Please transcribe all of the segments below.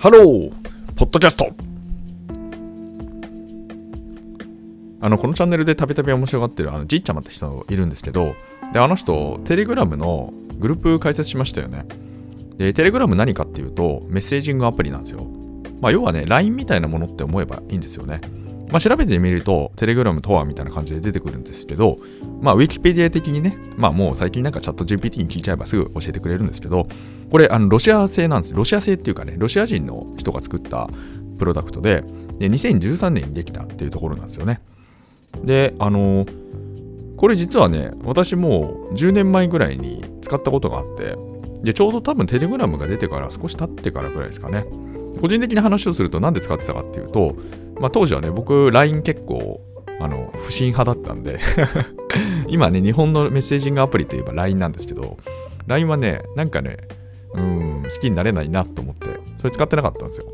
ハローポッドキャストあの、このチャンネルでたびたび面白がってるあのじっちゃまって人いるんですけど、で、あの人、テレグラムのグループ開設しましたよね。で、テレグラム何かっていうと、メッセージングアプリなんですよ。まあ、要はね、LINE みたいなものって思えばいいんですよね。まあ、調べてみると、テレグラムとはみたいな感じで出てくるんですけど、まあ、ウィキペディア的にね、まあ、もう最近なんかチャット GPT に聞いちゃえばすぐ教えてくれるんですけど、これ、あのロシア製なんです。ロシア製っていうかね、ロシア人の人が作ったプロダクトで、で2013年にできたっていうところなんですよね。で、あのこれ実はね、私もう10年前ぐらいに使ったことがあって、で、ちょうど多分テレグラムが出てから少し経ってからぐらいですかね。個人的な話をすると何で使ってたかっていうと、まあ、当時はね、僕 LINE 結構あの不審派だったんで 今ね、日本のメッセージングアプリといえば LINE なんですけど、LINE はね、なんかね、うん、好きになれないなと思って、それ使ってなかったんですよ。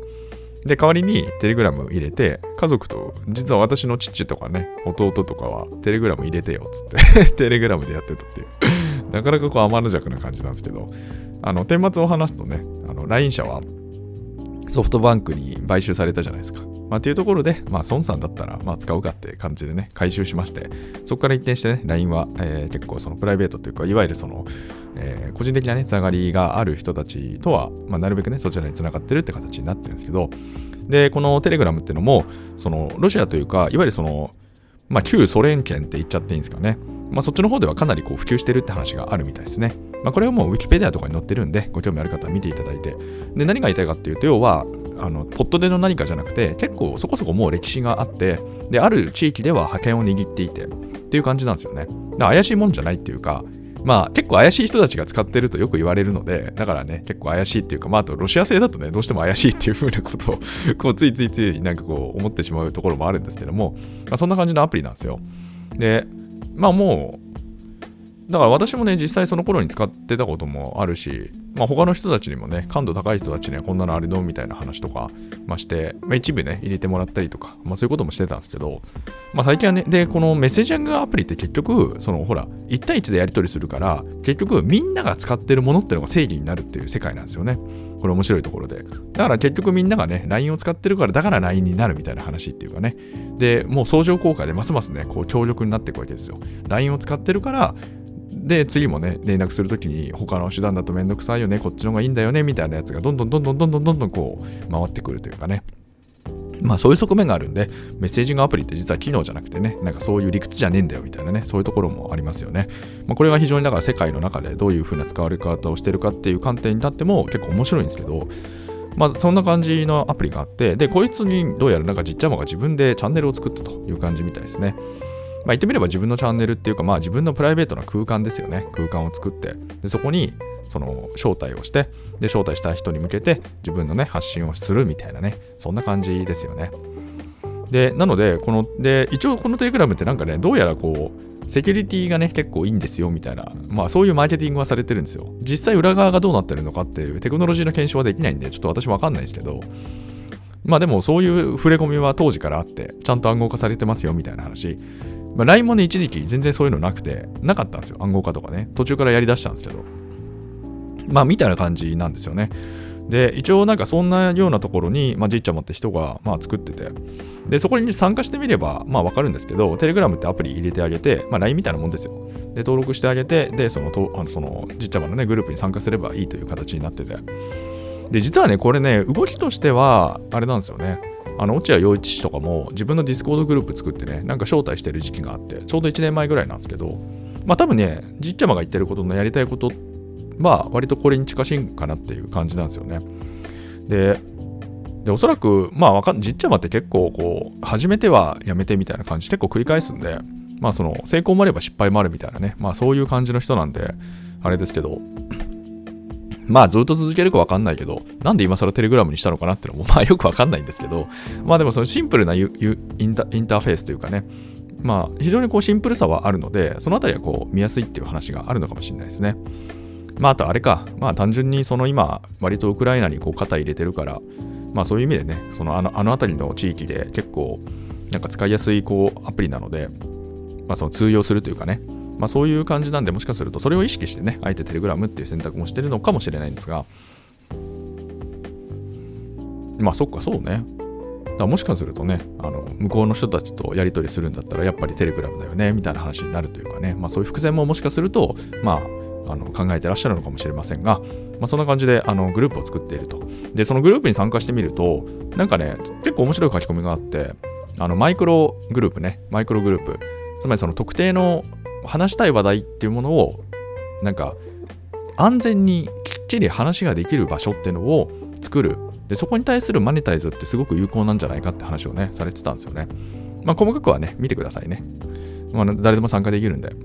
で、代わりにテレグラム入れて、家族と、実は私の父とかね、弟とかはテレグラム入れてよつって テレグラムでやってたっていうなかなかこう天の弱な感じなんですけど、あの、顛末を話すとね、あの、LINE 社はソフトバンクに買収されたじゃないですか。まあ、っていうところで、まあ、孫さんだったら、まあ、使うかって感じでね、回収しまして、そこから一転してね、LINE は、えー、結構そのプライベートというか、いわゆるその、えー、個人的なね、つながりがある人たちとは、まあ、なるべくね、そちらにつながってるって形になってるんですけど、で、このテレグラムっていうのも、その、ロシアというか、いわゆるその、まあ、旧ソ連圏って言っちゃっていいんですかね。まあ、そっちの方ではかなりこう普及してるって話があるみたいですね。まあ、これはもう Wikipedia とかに載ってるんで、ご興味ある方は見ていただいて。で、何が言いたいかっていうと、要は、あのポットでの何かじゃなくて結構そこそこもう歴史があってである地域では覇権を握っていてっていう感じなんですよね。だから怪しいもんじゃないっていうかまあ結構怪しい人たちが使ってるとよく言われるのでだからね結構怪しいっていうかまああとロシア製だとねどうしても怪しいっていう風なことを こうついついついなんかこう思ってしまうところもあるんですけども、まあ、そんな感じのアプリなんですよ。でまあもうだから私もね、実際その頃に使ってたこともあるし、まあ、他の人たちにもね、感度高い人たちにはこんなのあるのみたいな話とか、まして、まあ、一部ね、入れてもらったりとか、まあ、そういうこともしてたんですけど、まあ、最近はね、で、このメッセージングアプリって結局、そのほら、1対1でやり取りするから、結局みんなが使ってるものっていうのが正義になるっていう世界なんですよね。これ面白いところで。だから結局みんながね、LINE を使ってるから、だから LINE になるみたいな話っていうかね。で、もう相乗効果でますますね、こう強力になっていくわけですよ。LINE を使ってるから、で、次もね、連絡するときに、他の手段だとめんどくさいよね、こっちの方がいいんだよね、みたいなやつが、どんどんどんどんどんどんどんどんこう、回ってくるというかね。まあそういう側面があるんで、メッセージングアプリって実は機能じゃなくてね、なんかそういう理屈じゃねえんだよみたいなね、そういうところもありますよね。まあ、これが非常にだから世界の中でどういう風な使われ方をしてるかっていう観点に立っても結構面白いんですけど、まあそんな感じのアプリがあって、で、こいつにどうやらなんかじっちゃまが自分でチャンネルを作ったという感じみたいですね。まあ、言ってみれば自分のチャンネルっていうか、まあ、自分のプライベートな空間ですよね。空間を作って、でそこにその招待をして、で、招待した人に向けて自分のね、発信をするみたいなね、そんな感じですよね。で、なので、この、で、一応このテレグラムってなんかね、どうやらこう、セキュリティがね、結構いいんですよ、みたいな。まあ、そういうマーケティングはされてるんですよ。実際裏側がどうなってるのかっていうテクノロジーの検証はできないんで、ちょっと私わかんないですけど、まあでもそういう触れ込みは当時からあって、ちゃんと暗号化されてますよ、みたいな話。まあ、LINE もね、一時期全然そういうのなくて、なかったんですよ。暗号化とかね。途中からやりだしたんですけど。まあ、みたいな感じなんですよね。で、一応なんかそんなようなところに、まあ、じっちゃまって人が、まあ、作ってて、で、そこに参加してみれば、まあ、わかるんですけど、 Telegram ってアプリ入れてあげて、まあ、LINE みたいなもんですよ。で、登録してあげて、で、その、とあのそのじっちゃまのね、グループに参加すればいいという形になってて。で、実はね、これね、動きとしては、あれなんですよね。あの落合陽一氏とかも自分の Discord グループ作ってね、なんか招待してる時期があって、ちょうど1年前ぐらいなんですけど、まあ多分ね、じっちゃまが言ってることのやりたいことは、割とこれに近しいんかなっていう感じなんですよね。で、でおそらく、まあわかん、じっちゃまって結構こう、始めてはやめてみたいな感じ結構繰り返すんで、まあその成功もあれば失敗もあるみたいなね、まあそういう感じの人なんで、あれですけど、まあずっと続けるかわかんないけど、なんで今更テレグラムにしたのかなってのも まあよくわかんないんですけど、まあでもそのシンプルなインタインターフェースというかね、まあ非常にこうシンプルさはあるので、そのあたりはこう見やすいっていう話があるのかもしれないですね。まああとあれか、まあ単純にその今、割とウクライナにこう肩入れてるから、まあそういう意味でね、そのあのあの辺りの地域で結構なんか使いやすいこうアプリなので、まあその通用するというかね、まあ、そういう感じなんで、もしかするとそれを意識してね、あえてテレグラムっていう選択もしてるのかもしれないんですが、まあそっかそうね。だもしかするとねあの向こうの人たちとやり取りするんだったらやっぱりテレグラムだよねみたいな話になるというかね、まあ、そういう伏線ももしかすると、まあ、あの考えてらっしゃるのかもしれませんが、まあ、そんな感じであのグループを作っていると。でそのグループに参加してみるとなんかね結構面白い書き込みがあってあのマイクログループね。マイクログループ。つまりその特定の話したい話題っていうものをなんか安全にきっちり話ができる場所っていうのを作る。でそこに対するマネタイズってすごく有効なんじゃないかって話をねされてたんですよね。まあ細かくはね見てくださいね、まあ、誰でも参加できるんで。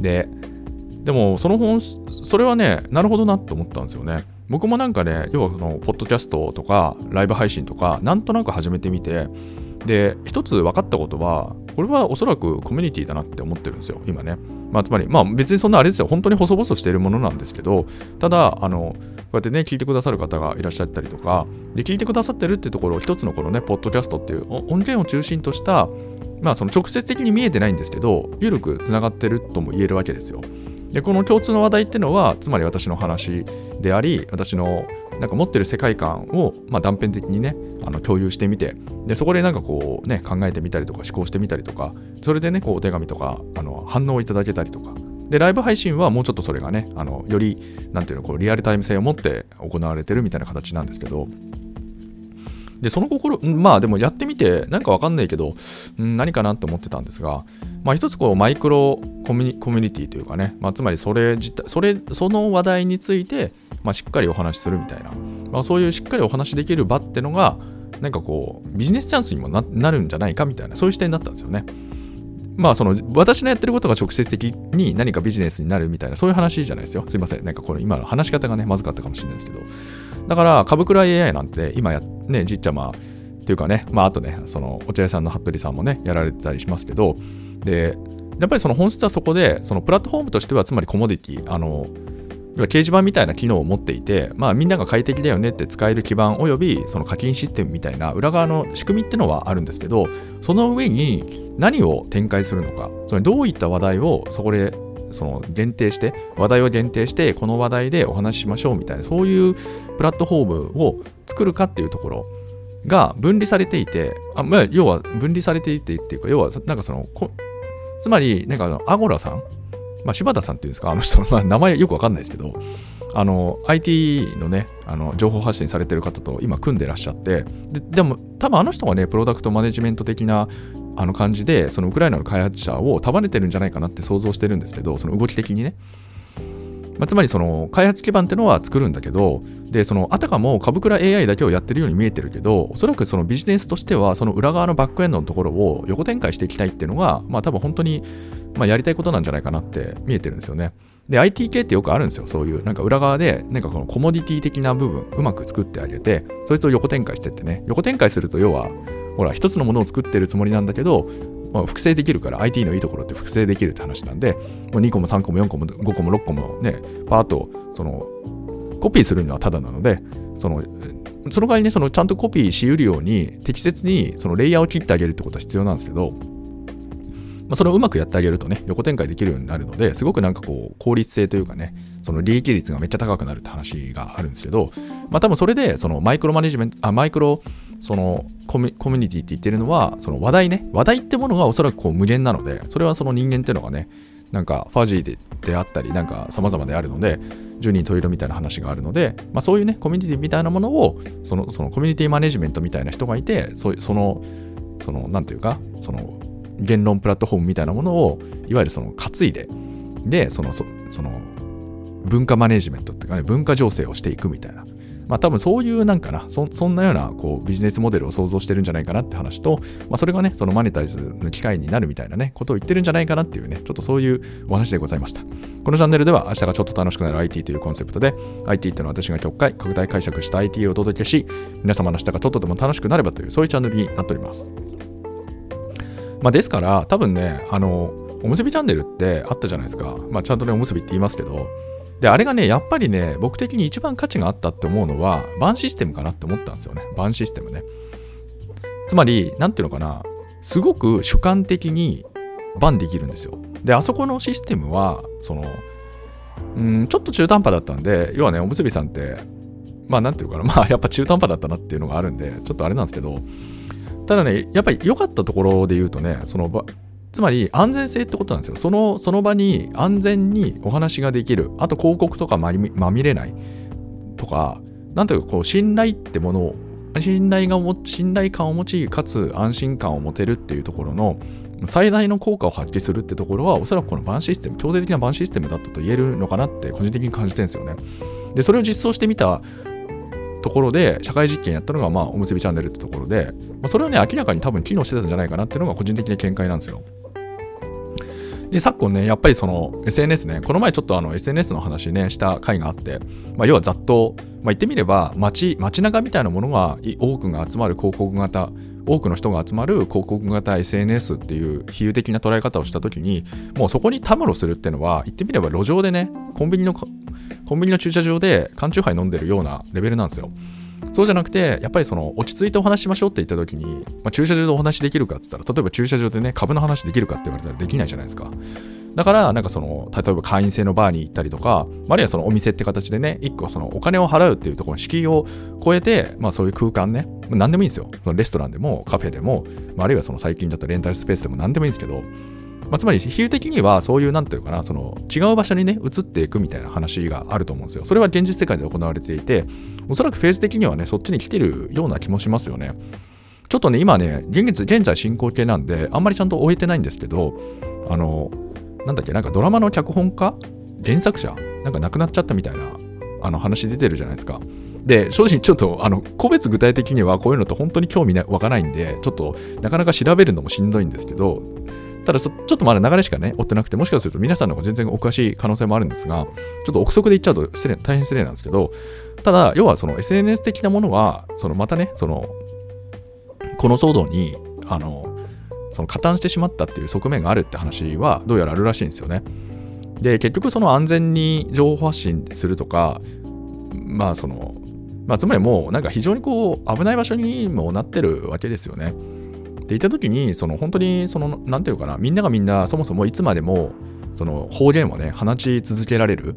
ででもその本それはねなるほどなって思ったんですよね。僕もなんかね要はそのポッドキャストとかライブ配信とかなんとなく始めてみて。で一つ分かったことはこれはおそらくコミュニティだなって思ってるんですよ今ね。まあつまりまあ別にそんなあれですよ。本当に細々しているものなんですけどただあのこうやってね聞いてくださる方がいらっしゃったりとかで聞いてくださってるってところを一つのこのねポッドキャストっていう音源を中心としたまあその直接的に見えてないんですけど緩くつながってるとも言えるわけですよ。でこの共通の話題っていうのはつまり私の話であり私のなんか持ってる世界観を、まあ、断片的にねあの共有してみてでそこでなんかこうね考えてみたりとか思考してみたりとかそれでねこうお手紙とかあの反応をいただけたりとか。でライブ配信はもうちょっとそれがねあのよりなんていうのこうリアルタイム性を持って行われてるみたいな形なんですけど。で、その心、まあでもやってみて、なんかわかんないけど、ん何かなって思ってたんですが、まあ一つこうマイクロコミュニティというかね、まあつまりそれ自体、それ、その話題について、まあしっかりお話しするみたいな、まあそういうしっかりお話しできる場ってのが、なんかこう、ビジネスチャンスにもなるんじゃないかみたいな、そういう視点だったんですよね。まあその私のやってることが直接的に何かビジネスになるみたいなそういう話じゃないですよ。すいません。なんかこれ今の話し方がね、まずかったかもしれないですけど。だから、株倉 AI なんて今や、ね、じっちゃまっていうかね、まああとね、そのお茶屋さんの服部さんもね、やられてたりしますけど、で、やっぱりその本質はそこで、そのプラットフォームとしては、つまりコモディティ、あの、掲示板みたいな機能を持っていて、まあ、みんなが快適だよねって使える基盤およびその課金システムみたいな裏側の仕組みってのはあるんですけどその上に何を展開するのかつまりどういった話題をそこでその限定して話題を限定してこの話題でお話ししましょうみたいなそういうプラットフォームを作るかっていうところが分離されていてあ、まあ、要は分離されていてっていうか要はなんかそのつまりなんかあのアゴラさんまあ、柴田さんっていうんですか、あの人、まあ、名前よくわかんないですけど、あの、IT のね、あの情報発信されてる方と今組んでらっしゃって、ででも多分あの人がね、プロダクトマネジメント的なあの感じで、そのウクライナの開発者を束ねてるんじゃないかなって想像してるんですけど、その動き的にね。まあ、つまりその開発基盤ってのは作るんだけど、で、そのあたかも株倉 AI だけをやってるように見えてるけど、おそらくそのビジネスとしては、その裏側のバックエンドのところを横展開していきたいっていうのが、まあ多分本当に、まあ、やりたいことなんじゃないかなって見えてるんですよね。で、IT 系ってよくあるんですよ。そういう、なんか裏側で、なんかこのコモディティ的な部分、うまく作ってあげて、そいつを横展開してってね。横展開すると、要は、ほら、一つのものを作ってるつもりなんだけど、まあ、複製できるから IT のいいところって複製できるって話なんで、もう2個も3個も4個も5個も6個もね、パーッとそのコピーするにはただなので、そのその代わりにそのちゃんとコピーしうるように適切にそのレイヤーを切ってあげるってことは必要なんですけど、まあ、それをうまくやってあげるとね、横展開できるようになるので、すごくなんかこう、効率性というかね、その利益率がめっちゃ高くなるって話があるんですけど、まあ多分それで、そのマイクロマネジメント、あ、マイクロ、そのコミュニティって言ってるのは、その話題ね、話題ってものがおそらくこう無限なので、それはその人間っていうのがね、なんかファジーでであったり、なんか様々であるので、10人十色みたいな話があるので、まあ、そういうね、コミュニティみたいなものを、そのそのコミュニティマネジメントみたいな人がいて、そその、その、なんていうか、その、言論プラットフォームみたいなものを、いわゆるその担いで、で、その、そその、文化マネジメントっていうかね、文化情勢をしていくみたいな。まあ多分そういうなんかな、そんなようなこうビジネスモデルを想像してるんじゃないかなって話と、まあそれがね、そのマネタイズの機会になるみたいなね、ことを言ってるんじゃないかなっていうね、ちょっとそういうお話でございました。このチャンネルでは明日がちょっと楽しくなる IT というコンセプトで、IT っていうのは私が極快、拡大解釈した IT をお届けし、皆様の明日がちょっとでも楽しくなればという、そういうチャンネルになっております。まあですから、多分ね、あの、おむすびチャンネルってあったじゃないですか。まあちゃんとね、おむすびって言いますけど、で、あれがね、やっぱりね、僕的に一番価値があったって思うのは、バンシステムかなって思ったんですよね。バンシステムね。つまり、なんていうのかな、すごく主観的にバンできるんですよ。で、あそこのシステムは、その、うん、ちょっと中途半端だったんで、要はね、おむすびさんって、まあなんていうかな、まあやっぱ中途半端だったなっていうのがあるんで、ちょっとあれなんですけど、ただね、やっぱり良かったところで言うとね、その、つまり安全性ってことなんですよ。そのその場に安全にお話ができる。あと広告とかまみれないとか、なんというかこう信頼ってものを、信頼が信頼感を持ち、かつ安心感を持てるっていうところの最大の効果を発揮するってところは、おそらくこのバンシステム、強制的なバンシステムだったと言えるのかなって個人的に感じてるんですよね。で、それを実装してみたところで、社会実験やったのが、まあ、おむすびチャンネルってところで、ま、それはね、明らかに多分機能してたんじゃないかなっていうのが個人的な見解なんですよ。で、昨今ね、やっぱりその SNS ね、この前ちょっとあの SNS の話ね、した回があって、まあ、要はざっと、まあ、言ってみれば街、街中みたいなものが多くが集まる広告型、多くの人が集まる広告型 SNS っていう比喩的な捉え方をしたときに、もうそこにたむろするっていうのは、言ってみれば路上でね、コンビニの、コンビニの駐車場で缶チューハイ飲んでるようなレベルなんですよ。そうじゃなくて、やっぱりその落ち着いてお話しましょうって言った時に、まあ、駐車場でお話できるかって言ったら、例えば駐車場でね、株の話できるかって言われたらできないじゃないですか。だから、なんかその、例えば会員制のバーに行ったりとか、あるいはそのお店って形でね、一個そのお金を払うっていうところの敷居を超えて、まあそういう空間ね、何でもいいんですよ。そのレストランでもカフェでも、あ、あるいはその最近だとレンタルスペースでも何でもいいんですけど、まあ、つまり比喩的にはそういうなんていうかなその違う場所にね移っていくみたいな話があると思うんですよ。それは現実世界で行われていておそらくフェーズ的にはねそっちに来てるような気もしますよね。ちょっとね今ね現現在進行形なんであんまりちゃんと終えてないんですけどあのなんだっけなんかドラマの脚本家原作者なんか亡くなっちゃったみたいなあの話出てるじゃないですか。で、正直ちょっと、あの、個別具体的にはこういうのって本当に興味湧かないんで、ちょっとなかなか調べるのもしんどいんですけど、ただちょっとまだ流れしかね、追ってなくて、もしかすると皆さんの方が全然お詳しい可能性もあるんですが、ちょっと憶測で言っちゃうと失礼大変失礼なんですけど、ただ、要はその SNS 的なものは、そのまたね、その、この騒動に、あの、その加担してしまったっていう側面があるって話は、どうやらあるらしいんですよね。で、結局その安全に情報発信するとか、まあその、まあつまりもうなんか非常にこう危ない場所にもなってるわけですよね。って言った時にその本当にその何て言うかなみんながみんなそもそもいつまでもその方言をね放ち続けられる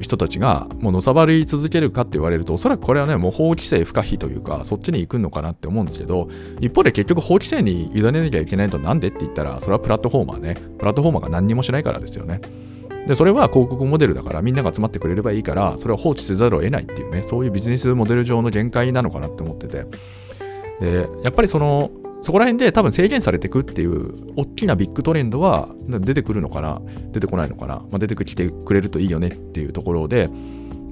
人たちがもうのさばり続けるかって言われるとおそらくこれはねもう法規制不可避というかそっちに行くのかなって思うんですけど一方で結局法規制に委ねなきゃいけないとなんでって言ったらそれはプラットフォーマーねプラットフォーマーが何にもしないからですよね。でそれは広告モデルだからみんなが集まってくれればいいからそれは放置せざるを得ないっていうねそういうビジネスモデル上の限界なのかなって思ってて。でやっぱりそのそこら辺で多分制限されていくっていう大きなビッグトレンドは出てくるのかな出てこないのかな、まあ、出てきてくれるといいよねっていうところで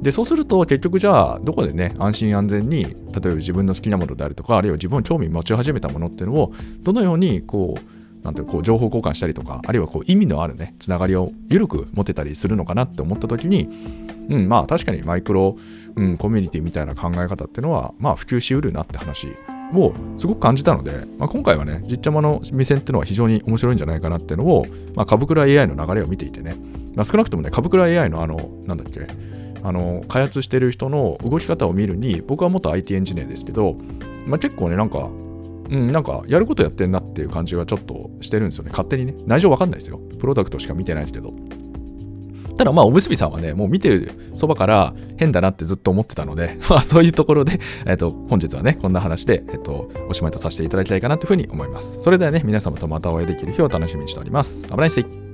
でそうすると結局じゃあどこでね安心安全に例えば自分の好きなものであるとかあるいは自分の興味持ち始めたものっていうのをどのようにこうなんていうこう情報交換したりとかあるいはこう意味のあるねつながりを緩く持てたりするのかなって思った時にうんまあ確かにマイクロ、うん、コミュニティみたいな考え方っていうのはまあ普及しうるなって話をすごく感じたので、まあ、今回はね、実ちゃまの目線っていうのは非常に面白いんじゃないかなっていうのを、まあ、株倉 AI の流れを見ていてね、まあ、少なくともね、株倉 AI のあの、なんだっけ、あの、開発してる人の動き方を見るに、僕は元 IT エンジニアですけど、まあ、結構ね、なんか、うん、なんかやることやってんなっていう感じはちょっとしてるんですよね。勝手にね。内情わかんないですよ。プロダクトしか見てないですけど。ただまあ、おむすびさんはね、もう見てるそばから変だなってずっと思ってたので、まあそういうところで、えっと、本日はね、こんな話で、えっと、おしまいとさせていただきたいかなというふうに思います。それではね、皆様とまたお会いできる日を楽しみにしております。危ないステイ